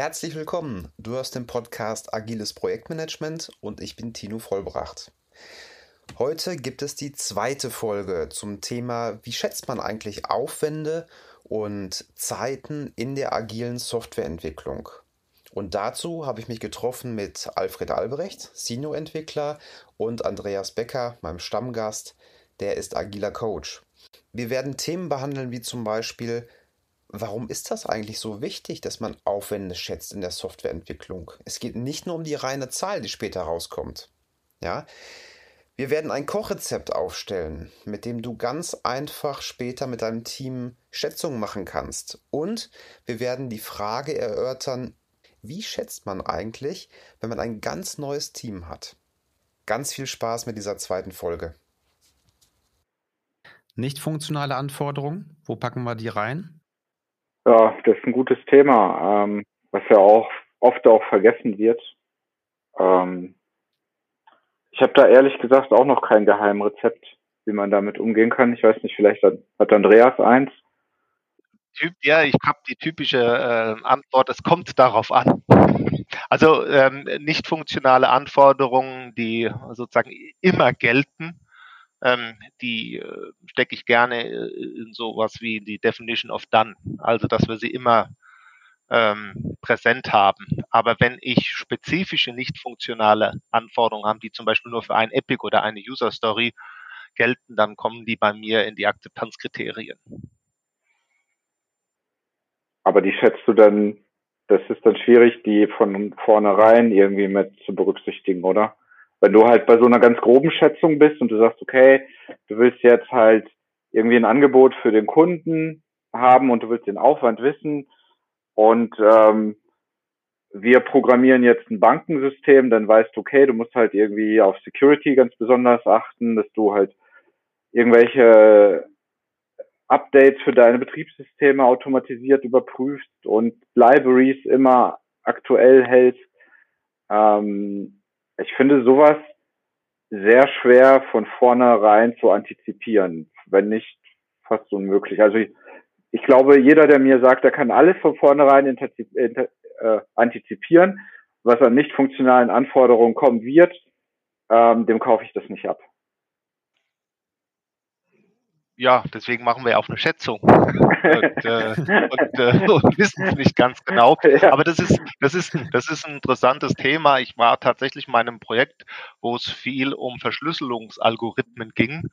Herzlich willkommen. Du hörst den Podcast Agiles Projektmanagement und ich bin Tino Vollbracht. Heute gibt es die zweite Folge zum Thema, wie schätzt man eigentlich Aufwände und Zeiten in der agilen Softwareentwicklung. Und dazu habe ich mich getroffen mit Alfred Albrecht, Senior-Entwickler, und Andreas Becker, meinem Stammgast, der ist agiler Coach. Wir werden Themen behandeln wie zum Beispiel, warum ist das eigentlich so wichtig, dass man Aufwände schätzt in der Softwareentwicklung? Es geht nicht nur um die reine Zahl, die später rauskommt. Ja, wir werden ein Kochrezept aufstellen, mit dem du ganz einfach später mit deinem Team Schätzungen machen kannst. Und wir werden die Frage erörtern, wie schätzt man eigentlich, wenn man ein ganz neues Team hat? Ganz viel Spaß mit dieser zweiten Folge. Nicht funktionale Anforderungen, wo packen wir die rein? Ja, das ist ein gutes Thema, ähm, was ja auch oft auch vergessen wird. Ähm, ich habe da ehrlich gesagt auch noch kein Geheimrezept, wie man damit umgehen kann. Ich weiß nicht, vielleicht hat, Andreas eins. Typ, ja, ich habe die typische äh, Antwort, es kommt darauf an. Also ähm, nicht funktionale Anforderungen, die sozusagen immer gelten, ähm, die äh, stecke ich gerne äh, in sowas wie die Definition of Done. Also dass wir sie immer ähm, präsent haben. Aber wenn ich spezifische nicht funktionale Anforderungen habe, die zum Beispiel nur für ein Epic oder eine User Story gelten, dann kommen die bei mir in die Akzeptanzkriterien. Aber die schätzt du dann, das ist dann schwierig, die von vornherein irgendwie mit zu berücksichtigen, oder? Wenn du halt bei so einer ganz groben Schätzung bist und du sagst, okay, du willst jetzt halt irgendwie ein Angebot für den Kunden haben und du willst den Aufwand wissen, und ähm, wir programmieren jetzt ein Bankensystem, dann weißt du, okay, du musst halt irgendwie auf Security ganz besonders achten, dass du halt irgendwelche Updates für deine Betriebssysteme automatisiert überprüfst und Libraries immer aktuell hältst. Ähm, ich finde sowas sehr schwer von vornherein zu antizipieren, wenn nicht fast unmöglich. Also ich, ich glaube, jeder, der mir sagt, er kann alles von vornherein äh, antizipieren, was an nicht funktionalen Anforderungen kommen wird, ähm, dem kaufe ich das nicht ab. Ja, deswegen machen wir auch eine Schätzung und, äh, und, äh, und wissen es nicht ganz genau. Aber das ist, das ist, das ist ein interessantes Thema. Ich war tatsächlich in meinem Projekt, wo es viel um Verschlüsselungsalgorithmen ging.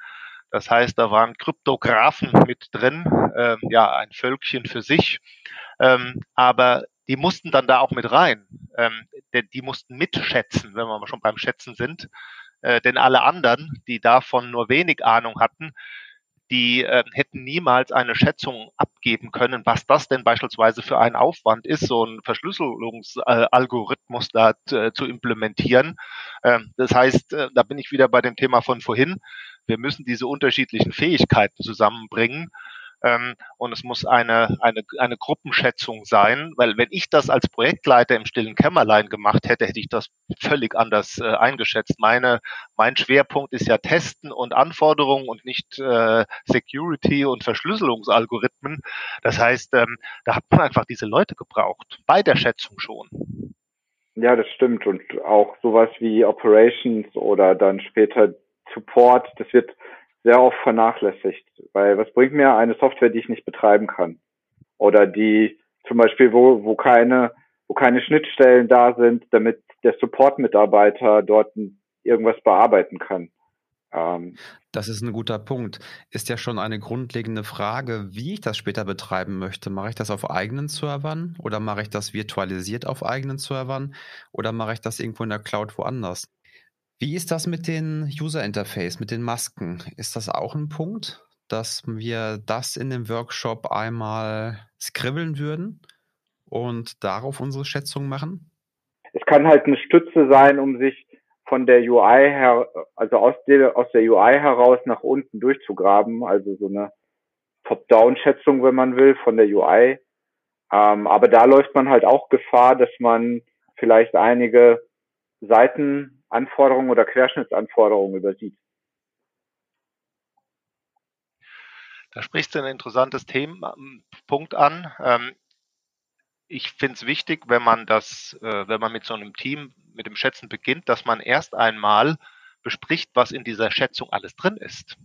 Das heißt, da waren Kryptografen mit drin, ähm, ja, ein Völkchen für sich. Ähm, aber die mussten dann da auch mit rein. Ähm, denn die mussten mitschätzen, wenn wir schon beim Schätzen sind. Äh, denn alle anderen, die davon nur wenig Ahnung hatten, die äh, hätten niemals eine Schätzung abgeben können, was das denn beispielsweise für ein Aufwand ist, so einen Verschlüsselungsalgorithmus da äh, zu implementieren. Ähm, das heißt, äh, da bin ich wieder bei dem Thema von vorhin. Wir müssen diese unterschiedlichen Fähigkeiten zusammenbringen. Ähm, und es muss eine, eine, eine Gruppenschätzung sein, weil wenn ich das als Projektleiter im stillen Kämmerlein gemacht hätte, hätte ich das völlig anders äh, eingeschätzt. Meine, mein Schwerpunkt ist ja Testen und Anforderungen und nicht äh, Security und Verschlüsselungsalgorithmen. Das heißt, ähm, da hat man einfach diese Leute gebraucht, bei der Schätzung schon. Ja, das stimmt. Und auch sowas wie Operations oder dann später Support, das wird sehr oft vernachlässigt. Weil was bringt mir eine Software, die ich nicht betreiben kann? Oder die zum Beispiel, wo, wo keine, wo keine Schnittstellen da sind, damit der Support-Mitarbeiter dort irgendwas bearbeiten kann. Ähm, das ist ein guter Punkt. Ist ja schon eine grundlegende Frage, wie ich das später betreiben möchte. Mache ich das auf eigenen Servern oder mache ich das virtualisiert auf eigenen Servern oder mache ich das irgendwo in der Cloud woanders? Wie ist das mit den User Interface, mit den Masken? Ist das auch ein Punkt, dass wir das in dem Workshop einmal skribbeln würden und darauf unsere Schätzung machen? Es kann halt eine Stütze sein, um sich von der UI her, also aus der, aus der UI heraus nach unten durchzugraben, also so eine Top-Down-Schätzung, wenn man will, von der UI. Ähm, aber da läuft man halt auch Gefahr, dass man vielleicht einige Seiten Anforderungen oder Querschnittsanforderungen übersieht. Da sprichst du ein interessantes Thema, ähm, Punkt an. Ähm, ich finde es wichtig, wenn man das, äh, wenn man mit so einem Team, mit dem Schätzen beginnt, dass man erst einmal bespricht, was in dieser Schätzung alles drin ist.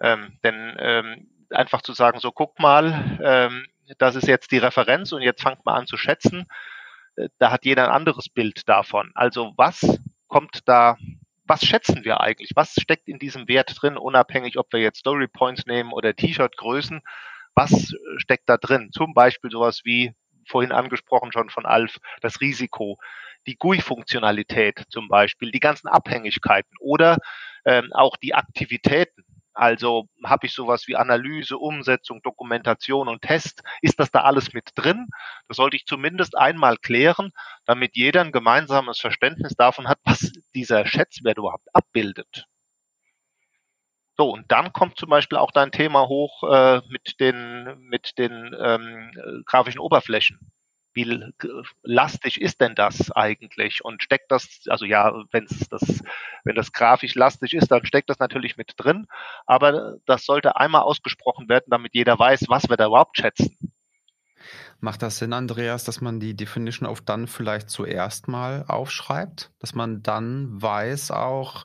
Ähm, denn ähm, einfach zu sagen, so guck mal, ähm, das ist jetzt die Referenz und jetzt fangt mal an zu schätzen, äh, da hat jeder ein anderes Bild davon. Also was kommt da, was schätzen wir eigentlich? Was steckt in diesem Wert drin, unabhängig, ob wir jetzt Story Points nehmen oder T-Shirt-Größen? Was steckt da drin? Zum Beispiel sowas wie vorhin angesprochen schon von Alf, das Risiko, die GUI-Funktionalität zum Beispiel, die ganzen Abhängigkeiten oder ähm, auch die Aktivitäten. Also habe ich sowas wie Analyse, Umsetzung, Dokumentation und Test. Ist das da alles mit drin? Das sollte ich zumindest einmal klären, damit jeder ein gemeinsames Verständnis davon hat, was dieser Schätzwert überhaupt abbildet. So, und dann kommt zum Beispiel auch dein Thema hoch äh, mit den, mit den ähm, grafischen Oberflächen wie lastig ist denn das eigentlich? Und steckt das, also ja, wenn das, wenn das grafisch lastig ist, dann steckt das natürlich mit drin. Aber das sollte einmal ausgesprochen werden, damit jeder weiß, was wir da überhaupt schätzen. Macht das Sinn, Andreas, dass man die Definition of Done vielleicht zuerst mal aufschreibt? Dass man dann weiß auch,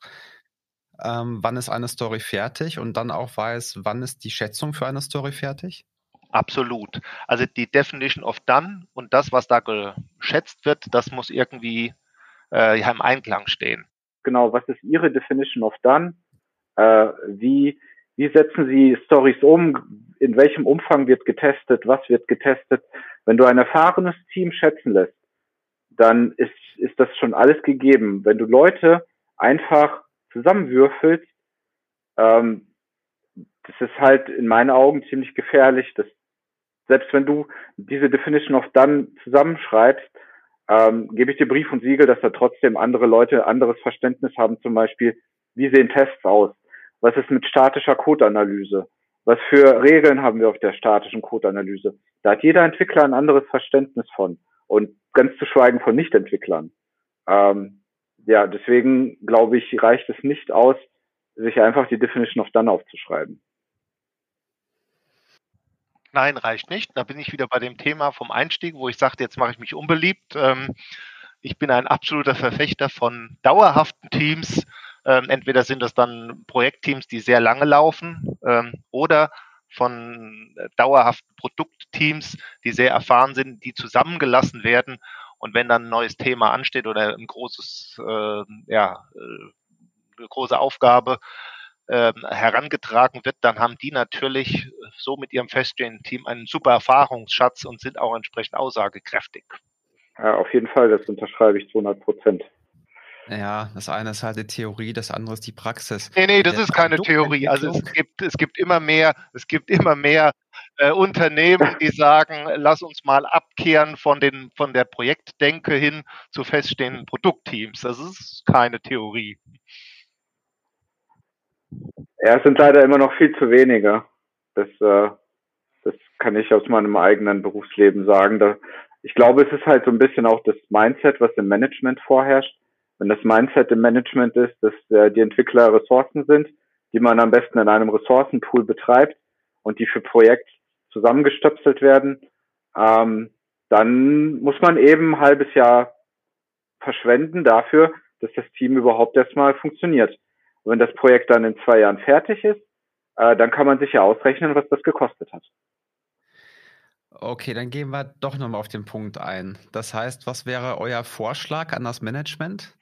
ähm, wann ist eine Story fertig und dann auch weiß, wann ist die Schätzung für eine Story fertig? Absolut. Also die Definition of Done und das, was da geschätzt wird, das muss irgendwie äh, ja, im Einklang stehen. Genau, was ist Ihre Definition of Done? Äh, wie, wie setzen Sie Stories um? In welchem Umfang wird getestet? Was wird getestet? Wenn du ein erfahrenes Team schätzen lässt, dann ist, ist das schon alles gegeben. Wenn du Leute einfach zusammenwürfelst, ähm, das ist halt in meinen Augen ziemlich gefährlich. Das selbst wenn du diese Definition of Done zusammenschreibst, ähm, gebe ich dir Brief und Siegel, dass da trotzdem andere Leute anderes Verständnis haben, zum Beispiel, wie sehen Tests aus? Was ist mit statischer Codeanalyse? Was für Regeln haben wir auf der statischen Codeanalyse? Da hat jeder Entwickler ein anderes Verständnis von. Und ganz zu schweigen von Nicht-Entwicklern. Ähm, ja, deswegen glaube ich, reicht es nicht aus, sich einfach die Definition of Done aufzuschreiben. Nein, reicht nicht. Da bin ich wieder bei dem Thema vom Einstieg, wo ich sagte, jetzt mache ich mich unbeliebt. Ähm, ich bin ein absoluter Verfechter von dauerhaften Teams. Ähm, entweder sind das dann Projektteams, die sehr lange laufen, ähm, oder von dauerhaften Produktteams, die sehr erfahren sind, die zusammengelassen werden. Und wenn dann ein neues Thema ansteht oder ein großes, äh, ja, äh, eine große Aufgabe, ähm, herangetragen wird, dann haben die natürlich so mit ihrem feststehenden Team einen super Erfahrungsschatz und sind auch entsprechend aussagekräftig. Ja, auf jeden Fall, das unterschreibe ich zu 100 Prozent. Ja, das eine ist halt die Theorie, das andere ist die Praxis. Nee, nee, das Der ist keine Theorie. Also es gibt, es gibt immer mehr, es gibt immer mehr äh, Unternehmen, die sagen, lass uns mal abkehren von, den, von der Projektdenke hin zu feststehenden Produktteams. Das ist keine Theorie. Ja, es sind leider immer noch viel zu wenige. Das, äh, das kann ich aus meinem eigenen Berufsleben sagen. Da, ich glaube, es ist halt so ein bisschen auch das Mindset, was im Management vorherrscht. Wenn das Mindset im Management ist, dass äh, die Entwickler Ressourcen sind, die man am besten in einem Ressourcenpool betreibt und die für Projekt zusammengestöpselt werden, ähm, dann muss man eben ein halbes Jahr verschwenden dafür, dass das Team überhaupt erstmal funktioniert. Und wenn das Projekt dann in zwei Jahren fertig ist, äh, dann kann man sich ja ausrechnen, was das gekostet hat. Okay, dann gehen wir doch nochmal auf den Punkt ein. Das heißt, was wäre euer Vorschlag an das Management?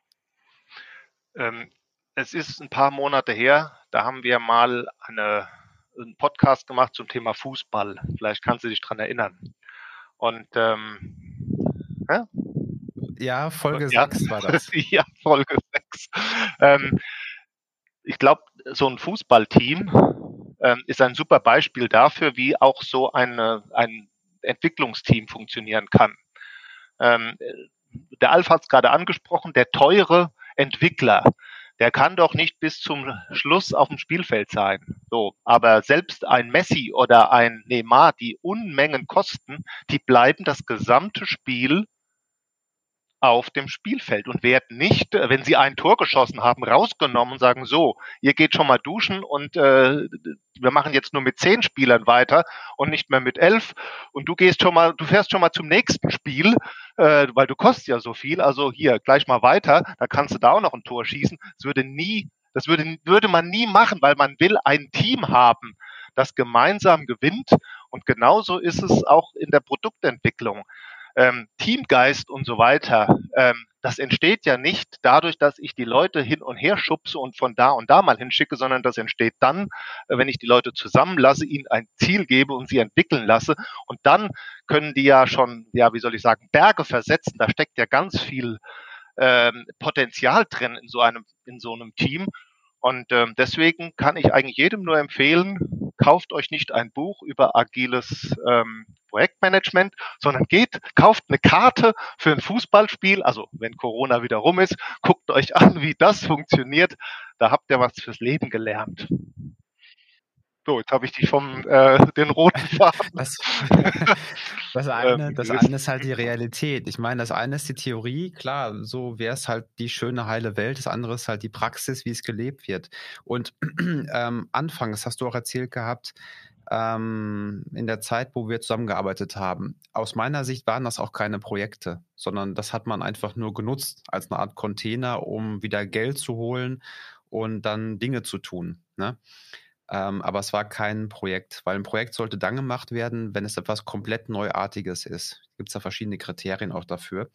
Ähm, es ist ein paar Monate her, da haben wir mal eine, einen Podcast gemacht zum Thema Fußball. Vielleicht kannst du dich daran erinnern. Und ähm, ja? Folge ja. 6 war das. ja, Folge 6. Ähm, ich glaube, so ein Fußballteam ähm, ist ein super Beispiel dafür, wie auch so eine, ein Entwicklungsteam funktionieren kann. Ähm, der Alf hat es gerade angesprochen, der teure Entwickler, der kann doch nicht bis zum Schluss auf dem Spielfeld sein. So, aber selbst ein Messi oder ein Neymar, die Unmengen kosten, die bleiben das gesamte Spiel auf dem Spielfeld und werden nicht, äh, wenn sie ein Tor geschossen haben, rausgenommen und sagen, so, ihr geht schon mal duschen und äh, wir machen jetzt nur mit zehn Spielern weiter und nicht mehr mit elf und du gehst schon mal, du fährst schon mal zum nächsten Spiel, äh, weil du kostest ja so viel, also hier gleich mal weiter, da kannst du da auch noch ein Tor schießen. Es würde nie, das würde, würde man nie machen, weil man will ein Team haben, das gemeinsam gewinnt und genauso ist es auch in der Produktentwicklung ähm, Teamgeist und so weiter, ähm, das entsteht ja nicht dadurch, dass ich die Leute hin und her schubse und von da und da mal hinschicke, sondern das entsteht dann, äh, wenn ich die Leute zusammenlasse, ihnen ein Ziel gebe und sie entwickeln lasse. Und dann können die ja schon, ja, wie soll ich sagen, Berge versetzen. Da steckt ja ganz viel ähm, Potenzial drin in so einem, in so einem Team. Und ähm, deswegen kann ich eigentlich jedem nur empfehlen, kauft euch nicht ein Buch über agiles ähm, Projektmanagement, sondern geht, kauft eine Karte für ein Fußballspiel. Also wenn Corona wieder rum ist, guckt euch an, wie das funktioniert. Da habt ihr was fürs Leben gelernt. So, jetzt habe ich dich vom äh, den roten Faden. Das, das, eine, ähm, das eine ist halt die Realität. Ich meine, das eine ist die Theorie, klar, so wäre es halt die schöne heile Welt. Das andere ist halt die Praxis, wie es gelebt wird. Und ähm, anfangs hast du auch erzählt gehabt, ähm, in der Zeit, wo wir zusammengearbeitet haben. Aus meiner Sicht waren das auch keine Projekte, sondern das hat man einfach nur genutzt als eine Art Container, um wieder Geld zu holen und dann Dinge zu tun. Ne? Ähm, aber es war kein Projekt, weil ein Projekt sollte dann gemacht werden, wenn es etwas komplett Neuartiges ist. Gibt es da verschiedene Kriterien auch dafür.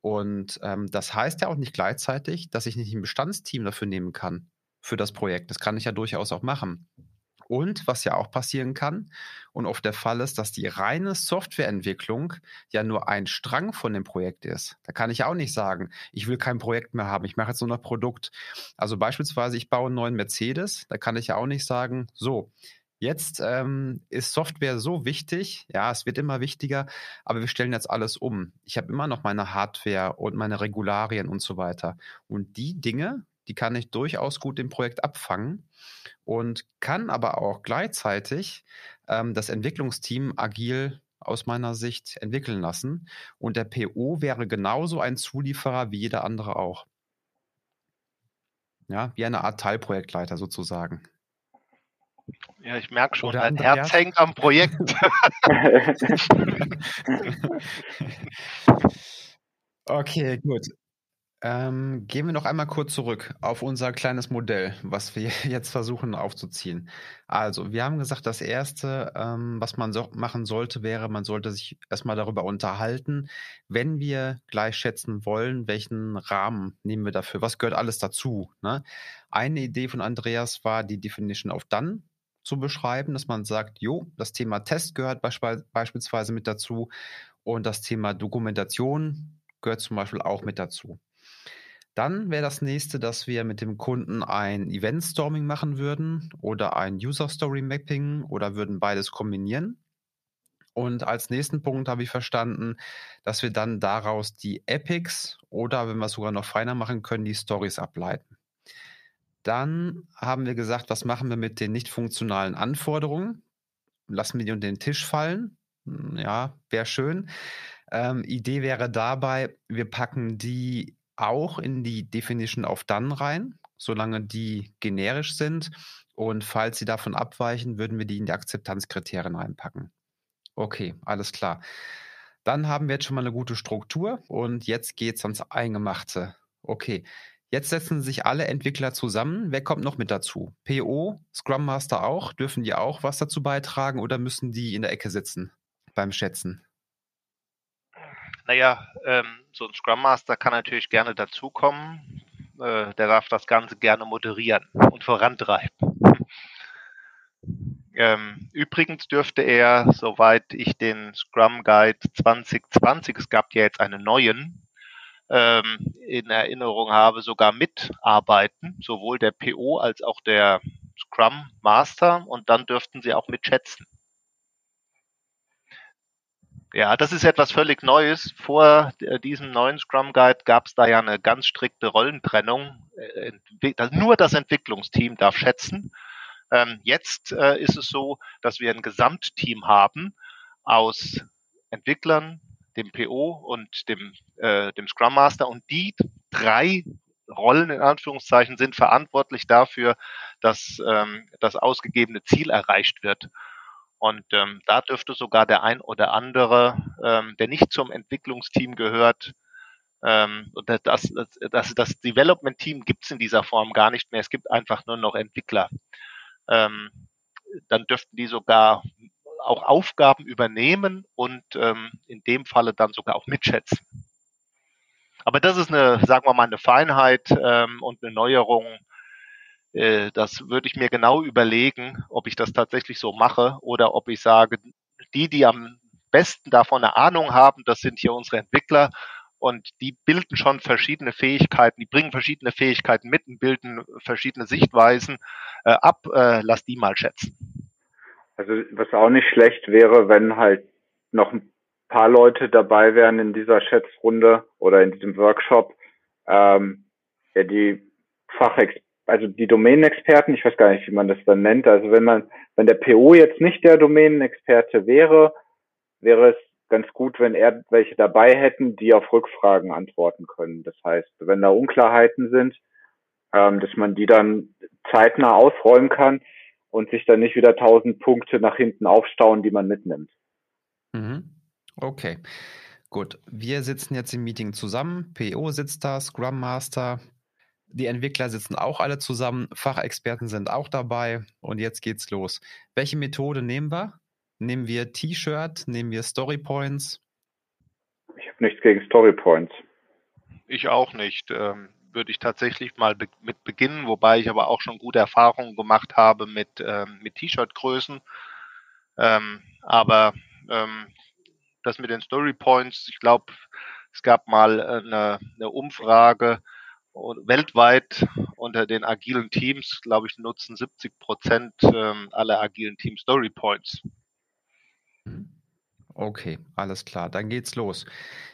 Und ähm, das heißt ja auch nicht gleichzeitig, dass ich nicht ein Bestandsteam dafür nehmen kann, für das Projekt. Das kann ich ja durchaus auch machen. Und was ja auch passieren kann und oft der Fall ist, dass die reine Softwareentwicklung ja nur ein Strang von dem Projekt ist. Da kann ich auch nicht sagen, ich will kein Projekt mehr haben, ich mache jetzt nur noch Produkt. Also beispielsweise, ich baue einen neuen Mercedes, da kann ich ja auch nicht sagen, so, Jetzt ähm, ist Software so wichtig, ja, es wird immer wichtiger, aber wir stellen jetzt alles um. Ich habe immer noch meine Hardware und meine Regularien und so weiter. Und die Dinge, die kann ich durchaus gut im Projekt abfangen und kann aber auch gleichzeitig ähm, das Entwicklungsteam agil aus meiner Sicht entwickeln lassen. Und der PO wäre genauso ein Zulieferer wie jeder andere auch. Ja, wie eine Art Teilprojektleiter sozusagen. Ja, ich merke schon, Oder dein Herz hängt am Projekt. okay, gut. Ähm, gehen wir noch einmal kurz zurück auf unser kleines Modell, was wir jetzt versuchen aufzuziehen. Also, wir haben gesagt, das Erste, ähm, was man so machen sollte, wäre, man sollte sich erstmal darüber unterhalten, wenn wir gleich schätzen wollen, welchen Rahmen nehmen wir dafür, was gehört alles dazu. Ne? Eine Idee von Andreas war, die Definition of Done zu beschreiben, dass man sagt, jo, das Thema Test gehört beispielsweise mit dazu und das Thema Dokumentation gehört zum Beispiel auch mit dazu. Dann wäre das nächste, dass wir mit dem Kunden ein Event Storming machen würden oder ein User Story Mapping oder würden beides kombinieren. Und als nächsten Punkt habe ich verstanden, dass wir dann daraus die Epics oder, wenn wir es sogar noch feiner machen können, die Stories ableiten. Dann haben wir gesagt, was machen wir mit den nicht funktionalen Anforderungen? Lassen wir die unter den Tisch fallen? Hm, ja, wäre schön. Ähm, Idee wäre dabei, wir packen die auch in die Definition of Done rein, solange die generisch sind. Und falls sie davon abweichen, würden wir die in die Akzeptanzkriterien reinpacken. Okay, alles klar. Dann haben wir jetzt schon mal eine gute Struktur und jetzt geht es ans Eingemachte. Okay, jetzt setzen sich alle Entwickler zusammen. Wer kommt noch mit dazu? PO, Scrum Master auch? Dürfen die auch was dazu beitragen oder müssen die in der Ecke sitzen beim Schätzen? Naja, ähm, so ein Scrum Master kann natürlich gerne dazukommen. Äh, der darf das Ganze gerne moderieren und vorantreiben. Ähm, übrigens dürfte er, soweit ich den Scrum Guide 2020, es gab ja jetzt einen neuen, ähm, in Erinnerung habe, sogar mitarbeiten, sowohl der PO als auch der Scrum Master und dann dürften sie auch mitschätzen. Ja, das ist etwas völlig Neues. Vor äh, diesem neuen Scrum Guide gab es da ja eine ganz strikte Rollentrennung. Äh, nur das Entwicklungsteam darf schätzen. Ähm, jetzt äh, ist es so, dass wir ein Gesamtteam haben aus Entwicklern, dem PO und dem, dem Scrum Master. Und die drei Rollen in Anführungszeichen sind verantwortlich dafür, dass ähm, das ausgegebene Ziel erreicht wird. Und ähm, da dürfte sogar der ein oder andere, ähm, der nicht zum Entwicklungsteam gehört, ähm, das, das, das, das Development-Team gibt es in dieser Form gar nicht mehr. Es gibt einfach nur noch Entwickler. Ähm, dann dürften die sogar auch Aufgaben übernehmen und ähm, in dem Falle dann sogar auch mitschätzen. Aber das ist eine, sagen wir mal, eine Feinheit ähm, und eine Neuerung. Äh, das würde ich mir genau überlegen, ob ich das tatsächlich so mache oder ob ich sage, die, die am besten davon eine Ahnung haben, das sind hier unsere Entwickler und die bilden schon verschiedene Fähigkeiten, die bringen verschiedene Fähigkeiten mit und bilden verschiedene Sichtweisen äh, ab. Äh, lass die mal schätzen. Also was auch nicht schlecht wäre, wenn halt noch ein paar Leute dabei wären in dieser Schätzrunde oder in diesem Workshop, ähm, ja, die Fachex also die Domänenexperten, ich weiß gar nicht, wie man das dann nennt. Also wenn man, wenn der PO jetzt nicht der Domänenexperte wäre, wäre es ganz gut, wenn er welche dabei hätten, die auf Rückfragen antworten können. Das heißt, wenn da Unklarheiten sind, ähm, dass man die dann zeitnah ausräumen kann und sich dann nicht wieder tausend Punkte nach hinten aufstauen, die man mitnimmt. Mhm. Okay. Gut, wir sitzen jetzt im Meeting zusammen. PO sitzt da, Scrum Master. Die Entwickler sitzen auch alle zusammen. Fachexperten sind auch dabei. Und jetzt geht's los. Welche Methode nehmen wir? Nehmen wir T-Shirt? Nehmen wir Story Points? Ich habe nichts gegen Story Points. Ich auch nicht. Ähm, würde ich tatsächlich mal be mit beginnen, wobei ich aber auch schon gute Erfahrungen gemacht habe mit, ähm, mit T-Shirt-Größen. Ähm, aber ähm, das mit den Story Points, ich glaube, es gab mal eine, eine Umfrage weltweit unter den agilen Teams, glaube ich, nutzen 70 Prozent ähm, aller agilen Teams Story Points. Okay, alles klar. Dann geht's los.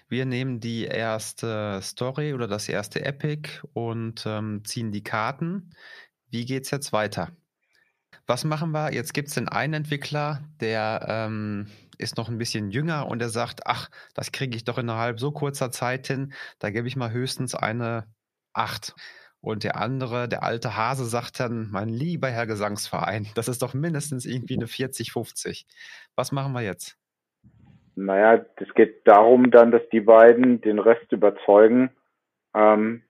Wir nehmen die erste Story oder das erste Epic und ähm, ziehen die Karten. Wie geht's jetzt weiter? Was machen wir? Jetzt gibt es den einen Entwickler, der ähm, ist noch ein bisschen jünger und der sagt, ach, das kriege ich doch innerhalb so kurzer Zeit hin, da gebe ich mal höchstens eine 8. Und der andere, der alte Hase, sagt dann, mein lieber Herr Gesangsverein, das ist doch mindestens irgendwie eine 40, 50. Was machen wir jetzt? Naja, es geht darum dann, dass die beiden den Rest überzeugen, ähm,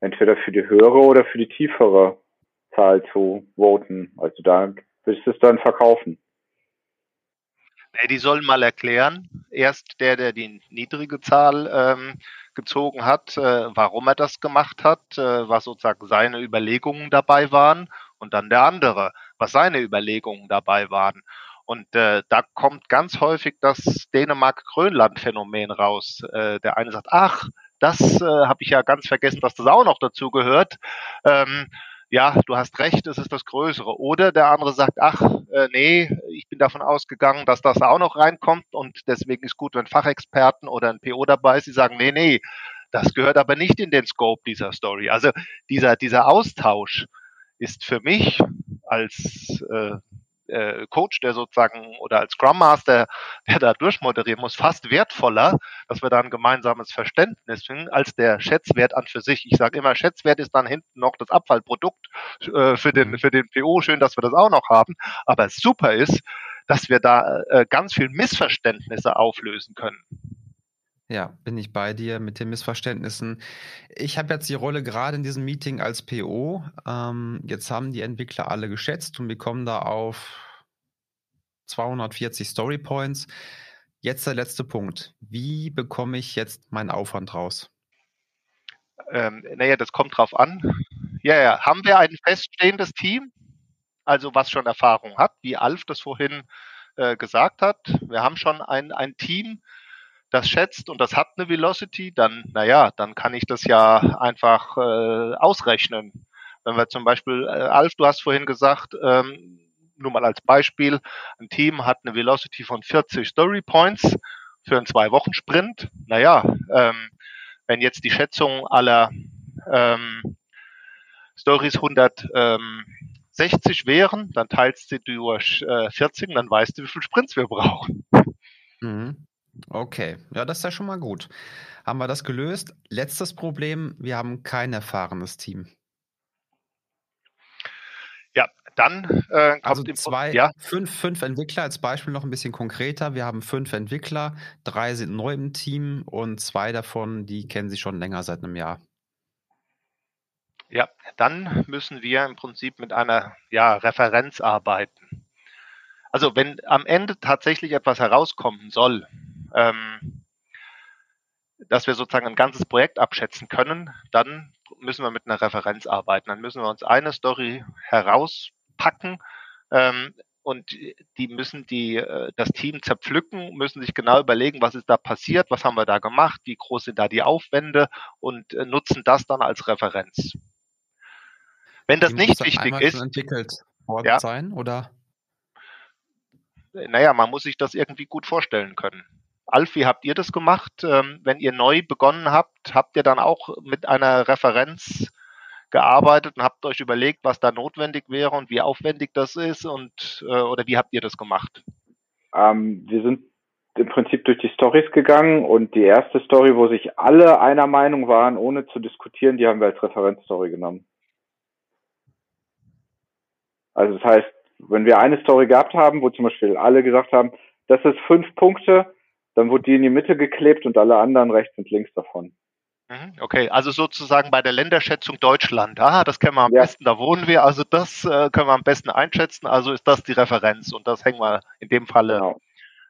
entweder für die höhere oder für die tiefere Zahl zu voten. Also da willst du es dann verkaufen. Nee, die sollen mal erklären. Erst der, der die niedrige Zahl ähm, gezogen hat, äh, warum er das gemacht hat, äh, was sozusagen seine Überlegungen dabei waren und dann der andere, was seine Überlegungen dabei waren. Und äh, da kommt ganz häufig das Dänemark-Grönland-Phänomen raus. Äh, der eine sagt, ach, das äh, habe ich ja ganz vergessen, dass das auch noch dazu gehört. Ähm, ja, du hast recht, es ist das Größere. Oder der andere sagt, ach, äh, nee, davon ausgegangen, dass das auch noch reinkommt und deswegen ist gut, wenn Fachexperten oder ein PO dabei ist, die sagen, nee, nee, das gehört aber nicht in den Scope dieser Story. Also dieser, dieser Austausch ist für mich als äh, äh, Coach, der sozusagen oder als Scrum Master, der da durchmoderieren muss, fast wertvoller, dass wir da ein gemeinsames Verständnis finden, als der Schätzwert an für sich. Ich sage immer, Schätzwert ist dann hinten noch das Abfallprodukt äh, für, den, für den PO. Schön, dass wir das auch noch haben. Aber super ist, dass wir da äh, ganz viel Missverständnisse auflösen können. Ja, bin ich bei dir mit den Missverständnissen. Ich habe jetzt die Rolle gerade in diesem Meeting als PO. Ähm, jetzt haben die Entwickler alle geschätzt und wir kommen da auf 240 Story Points. Jetzt der letzte Punkt. Wie bekomme ich jetzt meinen Aufwand raus? Ähm, naja, das kommt drauf an. Ja, ja. Haben wir ein feststehendes Team? Also was schon Erfahrung hat, wie Alf das vorhin äh, gesagt hat. Wir haben schon ein, ein Team, das schätzt und das hat eine Velocity, dann, naja, dann kann ich das ja einfach äh, ausrechnen. Wenn wir zum Beispiel, äh, Alf, du hast vorhin gesagt, ähm, nur mal als Beispiel, ein Team hat eine Velocity von 40 Story Points für einen Zwei-Wochen-Sprint. Naja, ähm, wenn jetzt die Schätzung aller ähm, Stories 160 ähm, wären, dann teilst du durch äh, 40, dann weißt du, wie viele Sprints wir brauchen. Mhm. Okay, ja, das ist ja schon mal gut. Haben wir das gelöst? Letztes Problem, wir haben kein erfahrenes Team. Ja, dann äh, kommt also zwei, ja. fünf, fünf Entwickler als Beispiel noch ein bisschen konkreter. Wir haben fünf Entwickler, drei sind neu im Team und zwei davon, die kennen sich schon länger seit einem Jahr. Ja, dann müssen wir im Prinzip mit einer ja, Referenz arbeiten. Also wenn am Ende tatsächlich etwas herauskommen soll, ähm, dass wir sozusagen ein ganzes Projekt abschätzen können, dann müssen wir mit einer Referenz arbeiten. Dann müssen wir uns eine Story herauspacken ähm, und die müssen die äh, das Team zerpflücken, müssen sich genau überlegen, was ist da passiert, was haben wir da gemacht, wie groß sind da die Aufwände und äh, nutzen das dann als Referenz. Wenn das die nicht wichtig ist, entwickelt worden ja, sein oder? Naja, man muss sich das irgendwie gut vorstellen können. Alf, wie habt ihr das gemacht? Ähm, wenn ihr neu begonnen habt, habt ihr dann auch mit einer Referenz gearbeitet und habt euch überlegt, was da notwendig wäre und wie aufwendig das ist und äh, oder wie habt ihr das gemacht? Ähm, wir sind im Prinzip durch die Stories gegangen und die erste Story, wo sich alle einer Meinung waren, ohne zu diskutieren, die haben wir als Referenzstory genommen. Also das heißt, wenn wir eine Story gehabt haben, wo zum Beispiel alle gesagt haben, das ist fünf Punkte, dann wurde die in die Mitte geklebt und alle anderen rechts und links davon. Mhm, okay, also sozusagen bei der Länderschätzung Deutschland. Ah, das kennen wir am ja. besten, da wohnen wir, also das äh, können wir am besten einschätzen, also ist das die Referenz und das hängen wir in dem Falle genau.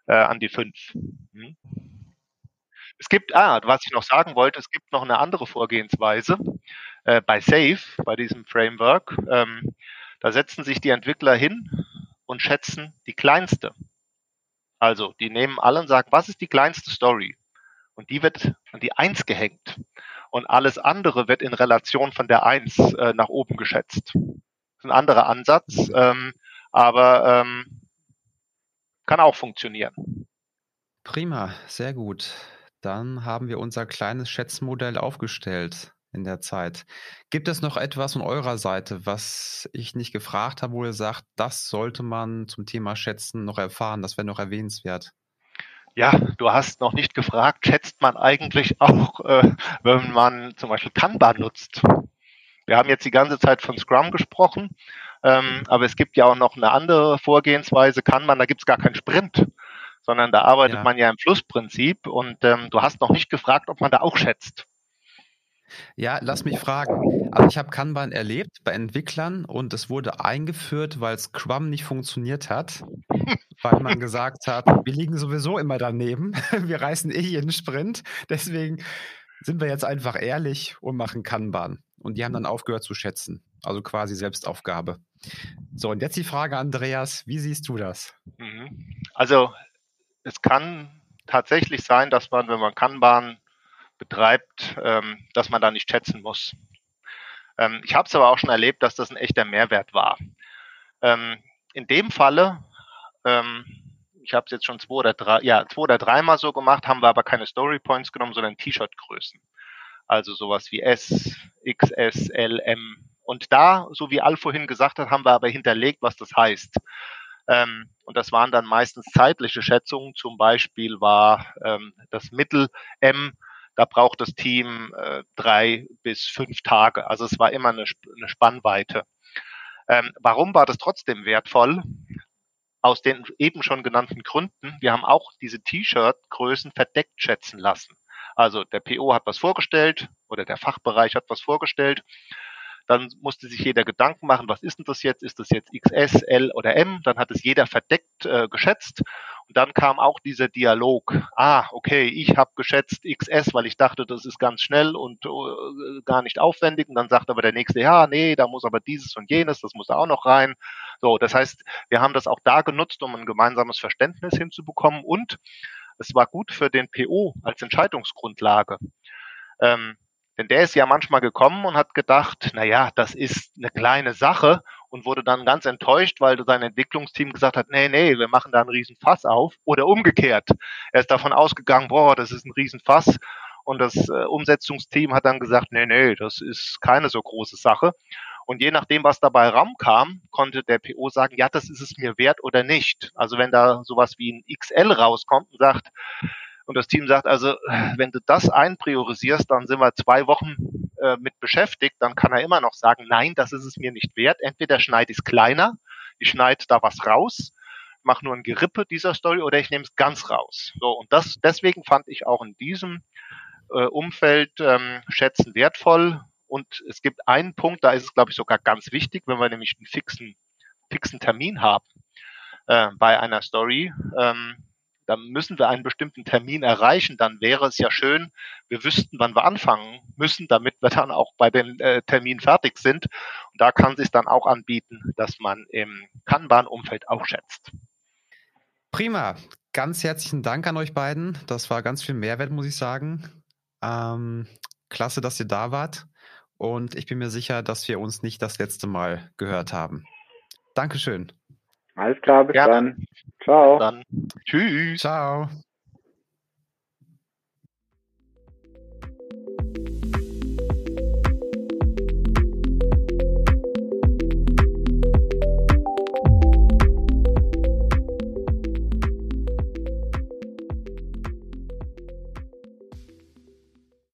äh, an die fünf. Mhm. Es gibt, ah, was ich noch sagen wollte, es gibt noch eine andere Vorgehensweise äh, bei Safe, bei diesem Framework. Ähm, da setzen sich die Entwickler hin und schätzen die kleinste also, die nehmen alle und sagen, was ist die kleinste Story? Und die wird an die Eins gehängt. Und alles andere wird in Relation von der Eins äh, nach oben geschätzt. Das ist ein anderer Ansatz, ähm, aber ähm, kann auch funktionieren. Prima, sehr gut. Dann haben wir unser kleines Schätzmodell aufgestellt in der Zeit. Gibt es noch etwas von eurer Seite, was ich nicht gefragt habe, wo ihr sagt, das sollte man zum Thema Schätzen noch erfahren, das wäre noch erwähnenswert? Ja, du hast noch nicht gefragt, schätzt man eigentlich auch, äh, wenn man zum Beispiel Kanban nutzt? Wir haben jetzt die ganze Zeit von Scrum gesprochen, ähm, aber es gibt ja auch noch eine andere Vorgehensweise, Kanban, da gibt es gar keinen Sprint, sondern da arbeitet ja. man ja im Flussprinzip und ähm, du hast noch nicht gefragt, ob man da auch schätzt. Ja, lass mich fragen. Also ich habe Kanban erlebt bei Entwicklern und es wurde eingeführt, weil Scrum nicht funktioniert hat, weil man gesagt hat, wir liegen sowieso immer daneben, wir reißen eh jeden Sprint, deswegen sind wir jetzt einfach ehrlich und machen Kanban. Und die haben dann aufgehört zu schätzen, also quasi Selbstaufgabe. So, und jetzt die Frage, Andreas, wie siehst du das? Mhm. Also es kann tatsächlich sein, dass man, wenn man Kanban betreibt, ähm, dass man da nicht schätzen muss. Ähm, ich habe es aber auch schon erlebt, dass das ein echter Mehrwert war. Ähm, in dem Falle, ähm, ich habe es jetzt schon zwei oder drei, ja, zwei oder dreimal so gemacht, haben wir aber keine Story Points genommen, sondern T-Shirt-Größen. Also sowas wie S, XS, L, M. Und da, so wie Al vorhin gesagt hat, haben wir aber hinterlegt, was das heißt. Ähm, und das waren dann meistens zeitliche Schätzungen. Zum Beispiel war ähm, das Mittel M da braucht das Team äh, drei bis fünf Tage. Also es war immer eine, eine Spannweite. Ähm, warum war das trotzdem wertvoll? Aus den eben schon genannten Gründen. Wir haben auch diese T-Shirt-Größen verdeckt schätzen lassen. Also der PO hat was vorgestellt oder der Fachbereich hat was vorgestellt dann musste sich jeder Gedanken machen, was ist denn das jetzt? Ist das jetzt XS, L oder M? Dann hat es jeder verdeckt äh, geschätzt. Und dann kam auch dieser Dialog. Ah, okay, ich habe geschätzt XS, weil ich dachte, das ist ganz schnell und äh, gar nicht aufwendig. Und dann sagt aber der nächste, ja, nee, da muss aber dieses und jenes, das muss da auch noch rein. So, das heißt, wir haben das auch da genutzt, um ein gemeinsames Verständnis hinzubekommen. Und es war gut für den PO als Entscheidungsgrundlage. Ähm, denn der ist ja manchmal gekommen und hat gedacht, na ja, das ist eine kleine Sache und wurde dann ganz enttäuscht, weil sein Entwicklungsteam gesagt hat, nee, nee, wir machen da einen riesen Fass auf. Oder umgekehrt. Er ist davon ausgegangen, boah, das ist ein riesen Fass. Und das äh, Umsetzungsteam hat dann gesagt, nee, nee, das ist keine so große Sache. Und je nachdem, was dabei raumkam, konnte der PO sagen, ja, das ist es mir wert oder nicht. Also wenn da sowas wie ein XL rauskommt und sagt, und das Team sagt also, wenn du das einpriorisierst, dann sind wir zwei Wochen äh, mit beschäftigt, dann kann er immer noch sagen, nein, das ist es mir nicht wert. Entweder schneide ich es kleiner, ich schneide da was raus, mache nur ein Gerippe dieser Story oder ich nehme es ganz raus. So, und das, deswegen fand ich auch in diesem äh, Umfeld ähm, Schätzen wertvoll. Und es gibt einen Punkt, da ist es, glaube ich, sogar ganz wichtig, wenn wir nämlich einen fixen, fixen Termin haben äh, bei einer Story, ähm, dann müssen wir einen bestimmten Termin erreichen. Dann wäre es ja schön, wir wüssten, wann wir anfangen müssen, damit wir dann auch bei den äh, Terminen fertig sind. Und da kann sich dann auch anbieten, dass man im Kanban-Umfeld auch schätzt. Prima. Ganz herzlichen Dank an euch beiden. Das war ganz viel Mehrwert, muss ich sagen. Ähm, klasse, dass ihr da wart. Und ich bin mir sicher, dass wir uns nicht das letzte Mal gehört haben. Dankeschön. Alles klar, bis Gerne. dann. Ciao. Dann. Tschüss. Ciao.